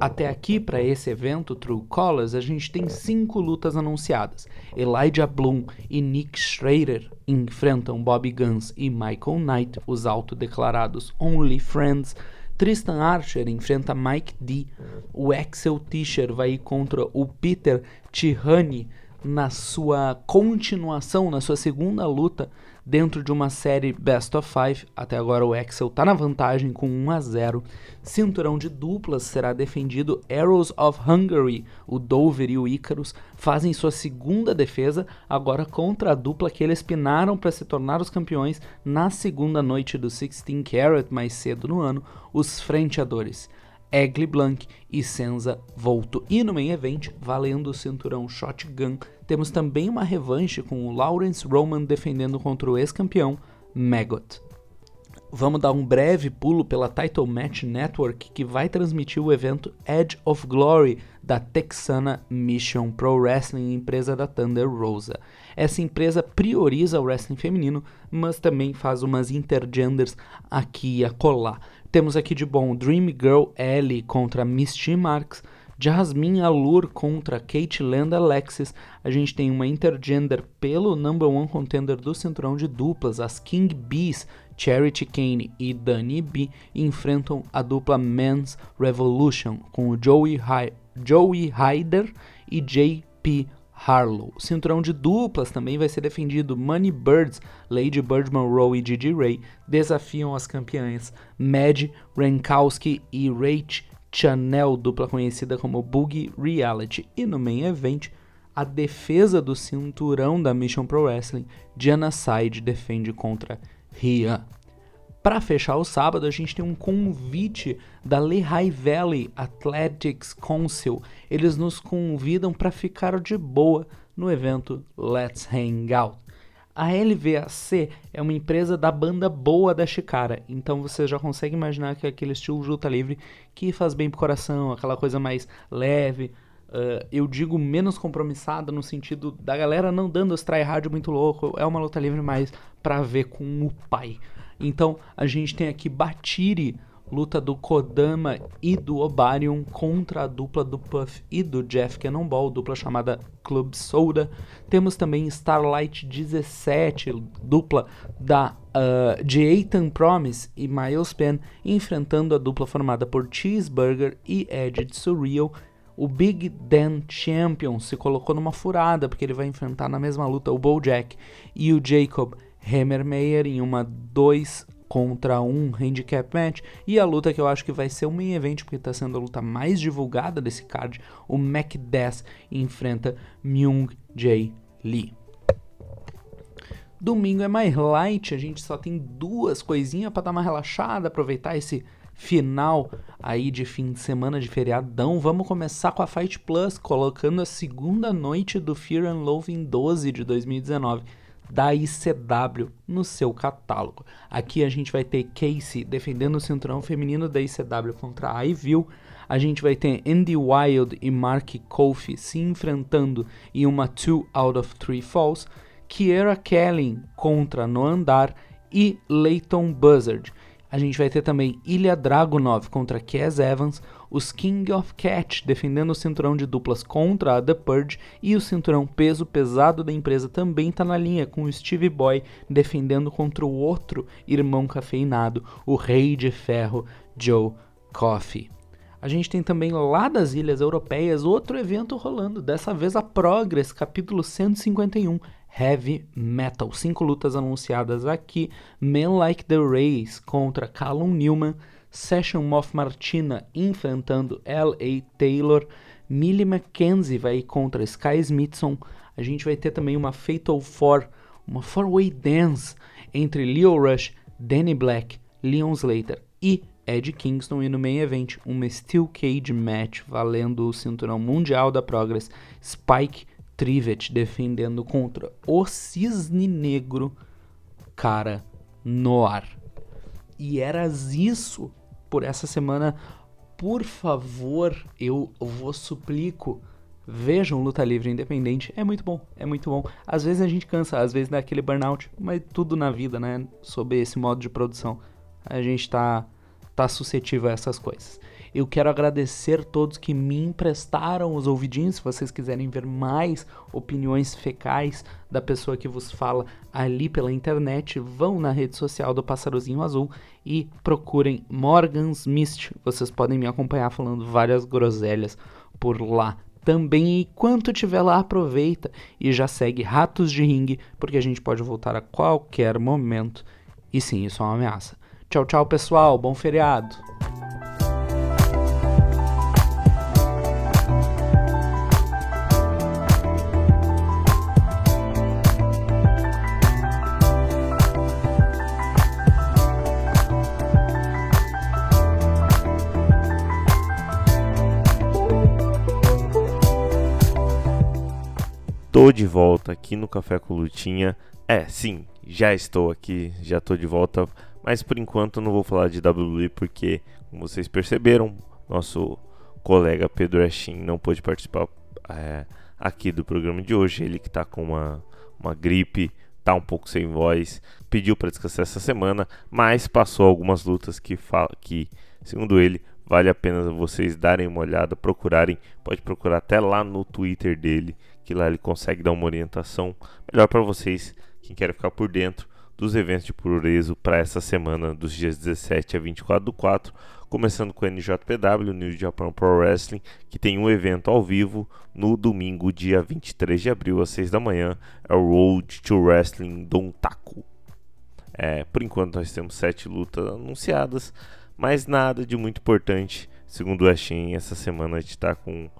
Até aqui, para esse evento, True Colors, a gente tem cinco lutas anunciadas. Elijah Bloom e Nick Schrader enfrentam Bobby Guns e Michael Knight, os autodeclarados Only Friends. Tristan Archer enfrenta Mike D. O Axel Tischer vai contra o Peter Tihani na sua continuação, na sua segunda luta dentro de uma série Best of Five. Até agora o Axel está na vantagem com 1 a 0. Cinturão de duplas será defendido. Arrows of Hungary, o Dover e o Icarus, fazem sua segunda defesa, agora contra a dupla que eles pinaram para se tornar os campeões na segunda noite do 16 Carat mais cedo no ano, os Frenteadores. Egli Blanc e Senza Volto. E no main event, valendo o cinturão Shotgun, temos também uma revanche com o Lawrence Roman defendendo contra o ex-campeão Maggot. Vamos dar um breve pulo pela Title Match Network que vai transmitir o evento Edge of Glory da texana Mission Pro Wrestling, empresa da Thunder Rosa. Essa empresa prioriza o wrestling feminino, mas também faz umas intergenders aqui e acolá. Temos aqui de bom Dream Girl Ellie contra Misty Marks, Jasmine Allure contra Kate Land Alexis. A gente tem uma intergender pelo number one contender do cinturão de duplas, as King Bees, Charity Kane e Dani B enfrentam a dupla Men's Revolution com Joey, Joey Hyder e JP Harlow. O cinturão de duplas também vai ser defendido. Money Birds, Lady Bird Monroe e Gigi Ray desafiam as campeãs Mad Rankowski e Rach Chanel, dupla conhecida como Boogie Reality. E no main event, a defesa do cinturão da Mission Pro Wrestling, Diana Side defende contra Rhea. Para fechar o sábado, a gente tem um convite da Lehigh Valley Athletics Council. Eles nos convidam para ficar de boa no evento Let's Hang Out. A LVAC é uma empresa da banda boa da Chicara, então você já consegue imaginar que é aquele estilo luta livre que faz bem pro coração, aquela coisa mais leve, uh, eu digo menos compromissada no sentido da galera não dando os tryhard muito louco, é uma luta livre mais pra ver com o pai. Então a gente tem aqui Batiri, luta do Kodama e do Obarion contra a dupla do Puff e do Jeff Cannonball, dupla chamada Club Soda. Temos também Starlight 17, dupla da uh, de Ethan Promise e Miles Penn, enfrentando a dupla formada por Cheeseburger e Edge Surreal. O Big Dan Champion se colocou numa furada porque ele vai enfrentar na mesma luta o Bojack e o Jacob Hammermeyer em uma 2 contra um handicap match e a luta que eu acho que vai ser um main event porque está sendo a luta mais divulgada desse card, o Mac 10 enfrenta Myung Jae Lee. Domingo é mais light, a gente só tem duas coisinhas para dar uma relaxada, aproveitar esse final aí de fim de semana de feriadão. Vamos começar com a Fight Plus, colocando a segunda noite do Fear and Loathing 12 de 2019 da ICW no seu catálogo. Aqui a gente vai ter Casey defendendo o cinturão feminino da ICW contra a Ivil. A gente vai ter Andy Wild e Mark Kofi se enfrentando em uma 2 out of 3 falls. Kiera Kelly contra No Andar e Leighton Buzzard. A gente vai ter também Ilya Dragunov contra Cass Evans, os King of Catch defendendo o cinturão de duplas contra a The Purge e o cinturão peso pesado da empresa também está na linha com o Steve Boy defendendo contra o outro irmão cafeinado, o Rei de Ferro Joe Coffey. A gente tem também lá das Ilhas Europeias outro evento rolando, dessa vez a Progress, capítulo 151, Heavy Metal. Cinco lutas anunciadas aqui: Men Like the Race contra Callum Newman, Session Moth Martina enfrentando L.A. Taylor, Millie McKenzie vai contra Sky Smithson. A gente vai ter também uma Fatal Four, uma Four-Way Dance entre Leo Rush, Danny Black, Leon Slater e Ed Kingston e no main event uma Steel Cage Match valendo o cinturão mundial da Progress Spike Trivet defendendo contra o Cisne Negro, cara, no ar. E eras isso por essa semana. Por favor, eu vos suplico, vejam Luta Livre Independente. É muito bom, é muito bom. Às vezes a gente cansa, às vezes dá aquele burnout, mas tudo na vida, né? Sob esse modo de produção, a gente tá, tá suscetível a essas coisas. Eu quero agradecer todos que me emprestaram os ouvidinhos. Se vocês quiserem ver mais opiniões fecais da pessoa que vos fala ali pela internet, vão na rede social do Passarozinho Azul e procurem Morgan's Mist. Vocês podem me acompanhar falando várias groselhas por lá também. Enquanto estiver lá, aproveita e já segue Ratos de Ringue, porque a gente pode voltar a qualquer momento. E sim, isso é uma ameaça. Tchau, tchau, pessoal. Bom feriado. Tô de volta aqui no Café com Lutinha. É, sim, já estou aqui, já tô de volta, mas por enquanto não vou falar de WWE porque, como vocês perceberam, nosso colega Pedro Eschin não pôde participar é, aqui do programa de hoje. Ele que tá com uma, uma gripe, tá um pouco sem voz, pediu para descansar essa semana, mas passou algumas lutas que, que, segundo ele, vale a pena vocês darem uma olhada, procurarem, pode procurar até lá no Twitter dele, que lá ele consegue dar uma orientação melhor para vocês, quem quer ficar por dentro dos eventos de Puroreso para essa semana dos dias 17 a 24 do 4, começando com o NJPW, New Japan Pro Wrestling, que tem um evento ao vivo no domingo, dia 23 de abril, às 6 da manhã, é o Road to Wrestling Dontaku. É, por enquanto nós temos sete lutas anunciadas, mas nada de muito importante, segundo o Ashin, essa semana a gente está com,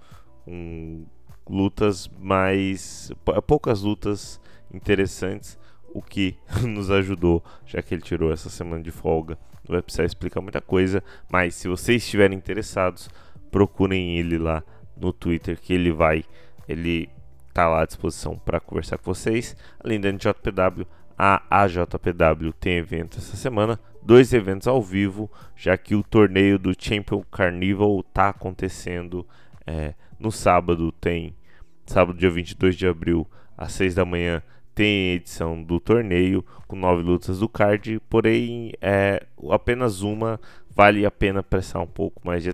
com lutas mais. poucas lutas interessantes, o que nos ajudou, já que ele tirou essa semana de folga. Não vai precisar explicar muita coisa, mas se vocês estiverem interessados, procurem ele lá no Twitter, que ele vai, ele tá lá à disposição para conversar com vocês. Além da NJPW, a AJPW tem evento essa semana, dois eventos ao vivo, já que o torneio do Champion Carnival está acontecendo é, no sábado. Tem sábado, dia 22 de abril, às 6 da manhã, tem edição do torneio com nove lutas do card, porém é apenas uma vale a pena prestar um pouco mais de,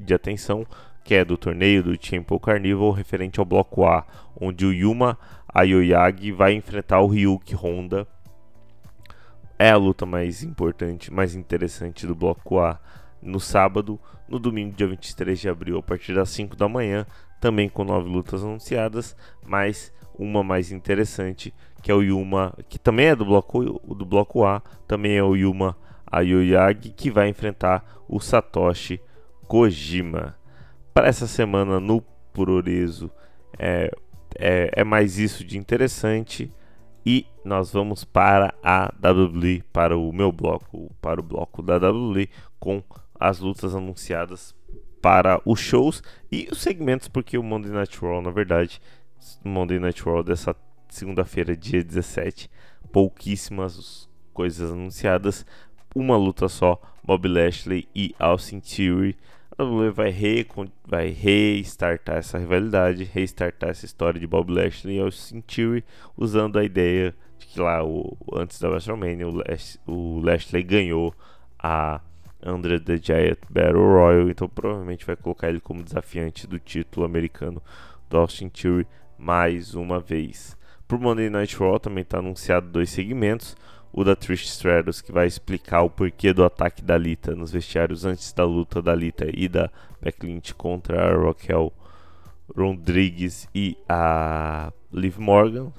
de atenção, que é do torneio do Champion Carnival referente ao bloco A, onde o Yuma Aoyagi vai enfrentar o Ryuki Honda. É a luta mais importante, mais interessante do bloco A no sábado, no domingo, dia 23 de abril, a partir das 5 da manhã, também com nove lutas anunciadas, mas uma mais interessante, que é o Yuma, que também é do bloco, do bloco A, também é o Yuma Aoyagi, que vai enfrentar o Satoshi Kojima. Para essa semana no Puroreso é, é, é mais isso de interessante. E nós vamos para a WWE, para o meu bloco, para o bloco da WWE, com as lutas anunciadas para os shows e os segmentos, porque o Monday Night Raw, na verdade, Monday Night Raw dessa segunda-feira, dia 17, pouquíssimas coisas anunciadas, uma luta só, Bob Lashley e Austin Theory. A WWE vai, re, vai restartar essa rivalidade, restartar essa história de Bob Lashley e Austin Theory, usando a ideia de que lá, o, antes da WrestleMania, o, Lash, o Lashley ganhou a Andre the Giant Battle Royal, então provavelmente vai colocar ele como desafiante do título americano do Austin Theory mais uma vez. Por Monday Night Raw também está anunciado dois segmentos, o da Trish Stratus que vai explicar o porquê do ataque da Lita nos vestiários antes da luta da Lita e da Becky Lynch contra a Raquel Rodrigues e a Liv Morgan,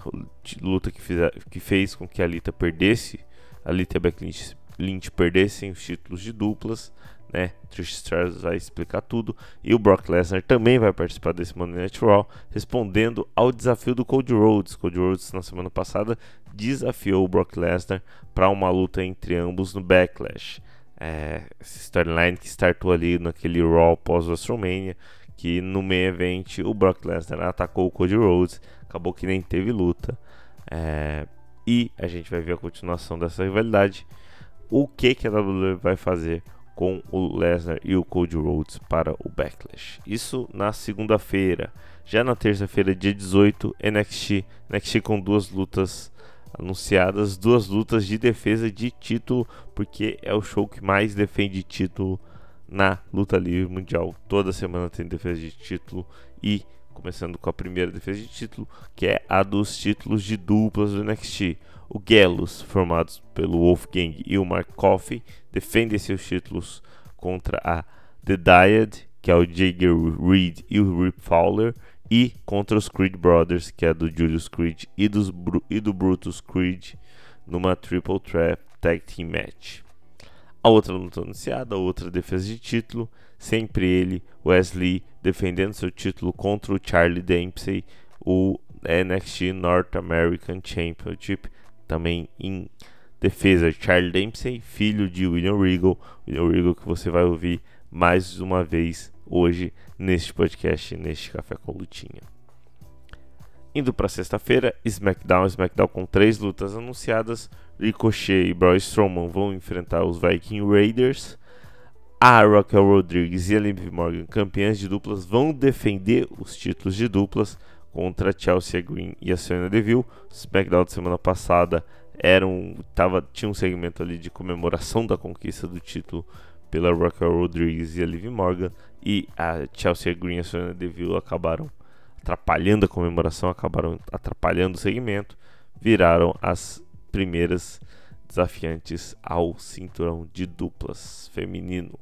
luta que, que fez com que a Lita perdesse, a Lita Becky Lynch perdessem os títulos de duplas, né? Trish Stratus vai explicar tudo e o Brock Lesnar também vai participar desse Monday Night Raw, respondendo ao desafio do Cody Rhodes. Cody Rhodes na semana passada desafiou o Brock Lesnar para uma luta entre ambos no Backlash. É, storyline que startou ali naquele Raw pós WrestleMania, que no main event o Brock Lesnar atacou o Cody Rhodes, acabou que nem teve luta. É, e a gente vai ver a continuação dessa rivalidade o que, que a WWE vai fazer com o Lesnar e o Cody Rhodes para o Backlash. Isso na segunda-feira. Já na terça-feira, dia 18, NXT, NXT com duas lutas anunciadas, duas lutas de defesa de título, porque é o show que mais defende título na luta livre mundial. Toda semana tem defesa de título e começando com a primeira defesa de título, que é a dos títulos de duplas do NXT. O Gallows, formados pelo Wolfgang e o Mark Coffey, defendem seus títulos contra a The Dyad, que é o Jagger Reed e o Rip Fowler, e contra os Creed Brothers, que é do Julius Creed e, dos, e do Brutus Creed, numa Triple Threat Tag Team Match. A outra luta anunciada, a outra defesa de título, sempre ele, Wesley, defendendo seu título contra o Charlie Dempsey, o NXT North American Championship, também em defesa. Charlie Dempsey, filho de William Regal, William Regal que você vai ouvir mais uma vez hoje neste podcast, neste Café com Lutinha. Indo para sexta-feira, SmackDown, SmackDown com três lutas anunciadas. Ricochet e Braun Strowman vão enfrentar os Viking Raiders. A Raquel Rodrigues e a Liv Morgan, campeãs de duplas, vão defender os títulos de duplas contra Chelsea Green e a Sonya Deville. SmackDown da semana passada era um, tava, tinha um segmento ali de comemoração da conquista do título pela Raquel Rodrigues e a Liv Morgan e a Chelsea Green e a Sonya Deville acabaram atrapalhando a comemoração, acabaram atrapalhando o segmento, viraram as primeiras desafiantes ao cinturão de duplas feminino.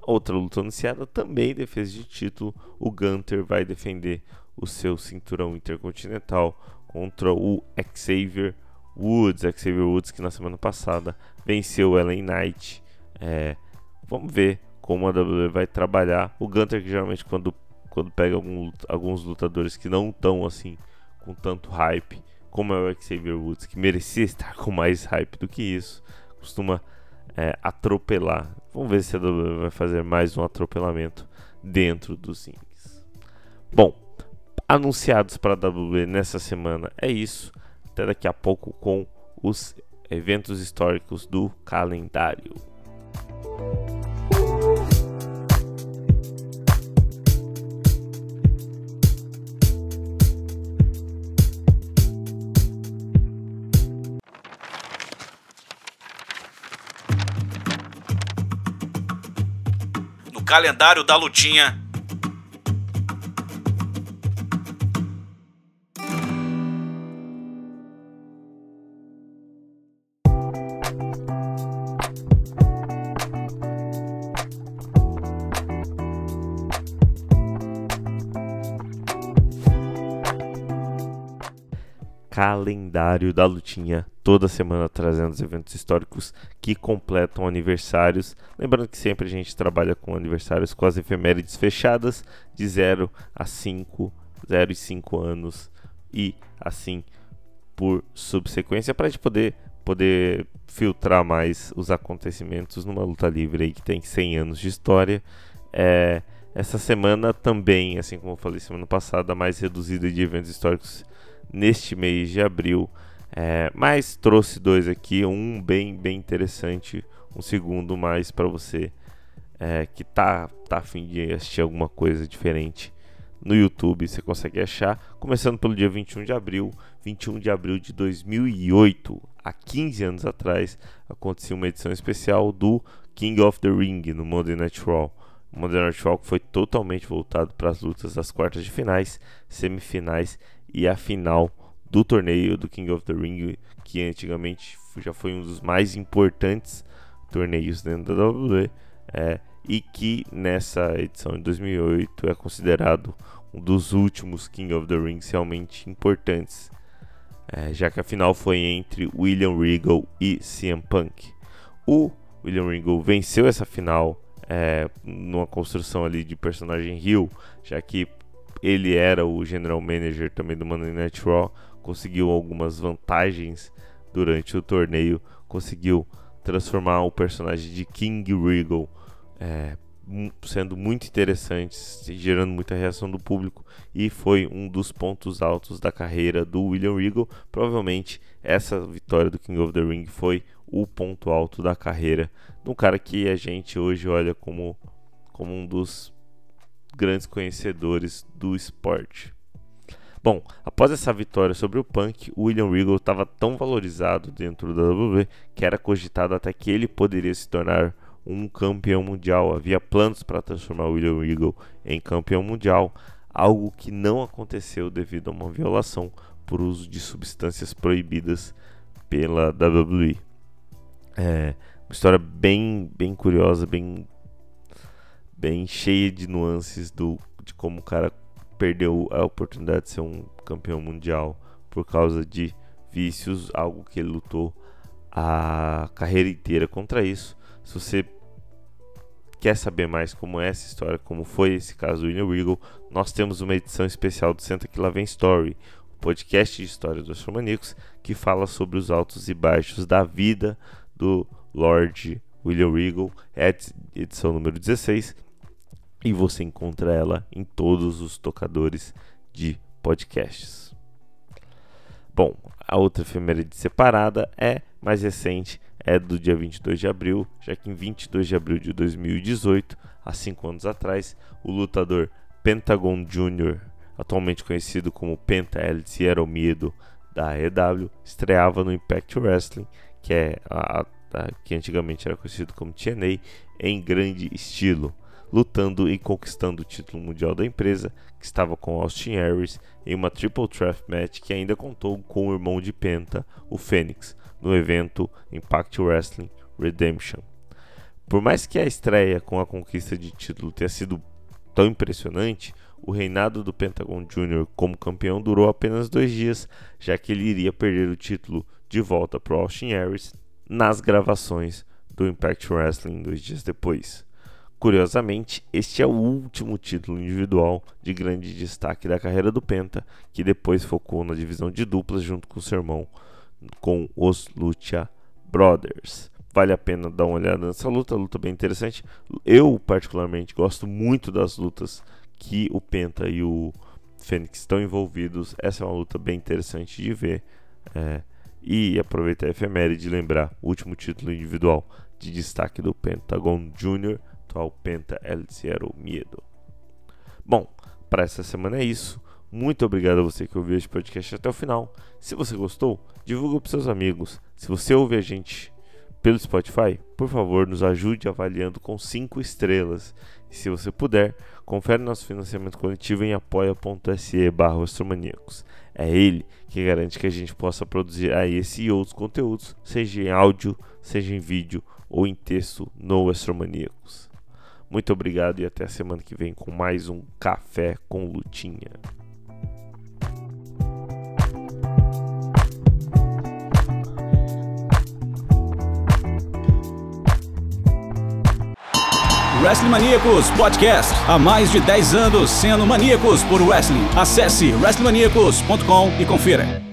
Outra luta anunciada também defesa de título, o Gunter vai defender o seu cinturão intercontinental contra o Xavier Woods, Xavier Woods que na semana passada venceu o Ellen Knight. É, vamos ver como a WWE vai trabalhar. O Gunter que geralmente quando quando pega algum, alguns lutadores que não estão assim com tanto hype, como é o Xavier Woods, que merecia estar com mais hype do que isso, costuma é, atropelar. Vamos ver se a WWE vai fazer mais um atropelamento dentro dos rings. Bom, anunciados para a WWE nessa semana é isso. Até daqui a pouco com os eventos históricos do calendário. calendário da lutinha. Calendário da lutinha toda semana trazendo os eventos históricos que completam aniversários. Lembrando que sempre a gente trabalha com aniversários com as efemérides fechadas de 0 a 5, 0 e 5 anos e assim por subsequência para a gente poder poder filtrar mais os acontecimentos numa luta livre aí que tem 100 anos de história. É, essa semana também, assim como eu falei semana passada, mais reduzida de eventos históricos neste mês de abril. É, mas trouxe dois aqui, um bem bem interessante, um segundo mais para você é, que tá tá afim de assistir alguma coisa diferente no YouTube, você consegue achar, começando pelo dia 21 de abril, 21 de abril de 2008, há 15 anos atrás, aconteceu uma edição especial do King of the Ring no Monday Night Raw. Monday Night Raw foi totalmente voltado para as lutas das quartas de finais, semifinais e a final do torneio do King of the Ring, que antigamente já foi um dos mais importantes torneios dentro da WWE, é, e que nessa edição de 2008 é considerado um dos últimos King of the Rings realmente importantes, é, já que a final foi entre William Regal e CM Punk. O William Regal venceu essa final é, numa construção ali de personagem heel, já que ele era o general manager também do Monday Night Raw, conseguiu algumas vantagens durante o torneio, conseguiu transformar o personagem de King Regal, é, sendo muito interessante, gerando muita reação do público e foi um dos pontos altos da carreira do William Regal. Provavelmente essa vitória do King of the Ring foi o ponto alto da carreira de um cara que a gente hoje olha como, como um dos grandes conhecedores do esporte. Bom, após essa vitória sobre o Punk, William Regal estava tão valorizado dentro da WWE que era cogitado até que ele poderia se tornar um campeão mundial. Havia planos para transformar William Regal em campeão mundial, algo que não aconteceu devido a uma violação por uso de substâncias proibidas pela WWE. É uma história bem, bem curiosa, bem, bem cheia de nuances do, de como o cara perdeu a oportunidade de ser um campeão mundial por causa de vícios, algo que ele lutou a carreira inteira contra isso. Se você quer saber mais como é essa história, como foi esse caso do William Regal, nós temos uma edição especial do Senta Que Lá Vem Story, o podcast de história dos Astromaníacos, que fala sobre os altos e baixos da vida do Lord William Regal, é edição número 16, e você encontra ela em todos os tocadores de podcasts. Bom, a outra efeméride separada é mais recente, é do dia 22 de abril, já que em 22 de abril de 2018, há 5 anos atrás, o lutador Pentagon Jr., atualmente conhecido como Penta El Cielo Miedo da AEW, estreava no Impact Wrestling, que é a, a, que antigamente era conhecido como TNA, em grande estilo lutando e conquistando o título mundial da empresa, que estava com Austin Aries, em uma Triple Threat Match que ainda contou com o irmão de Penta, o Fênix, no evento Impact Wrestling Redemption. Por mais que a estreia com a conquista de título tenha sido tão impressionante, o reinado do Pentagon Jr. como campeão durou apenas dois dias, já que ele iria perder o título de volta para Austin Aries nas gravações do Impact Wrestling dois dias depois. Curiosamente, este é o último título individual de grande destaque da carreira do Penta, que depois focou na divisão de duplas junto com seu irmão, com os Lucha Brothers. Vale a pena dar uma olhada nessa luta, luta bem interessante. Eu, particularmente, gosto muito das lutas que o Penta e o Fênix estão envolvidos. Essa é uma luta bem interessante de ver. É, e aproveitar a efeméride de lembrar o último título individual de destaque do Pentagon Jr atual Penta El Cielo Miedo. Bom, para essa semana é isso. Muito obrigado a você que ouviu este podcast até o final. Se você gostou, divulga para seus amigos. Se você ouve a gente pelo Spotify, por favor, nos ajude avaliando com 5 estrelas. E se você puder, confere nosso financiamento coletivo em apoia.se barra É ele que garante que a gente possa produzir aí esse e outros conteúdos, seja em áudio, seja em vídeo ou em texto no Astromaníacos. Muito obrigado e até a semana que vem com mais um Café com Lutinha. Wrestling Maníacos Podcast. Há mais de 10 anos sendo maníacos por wrestling. Acesse wrestlingmaníacos.com e confira.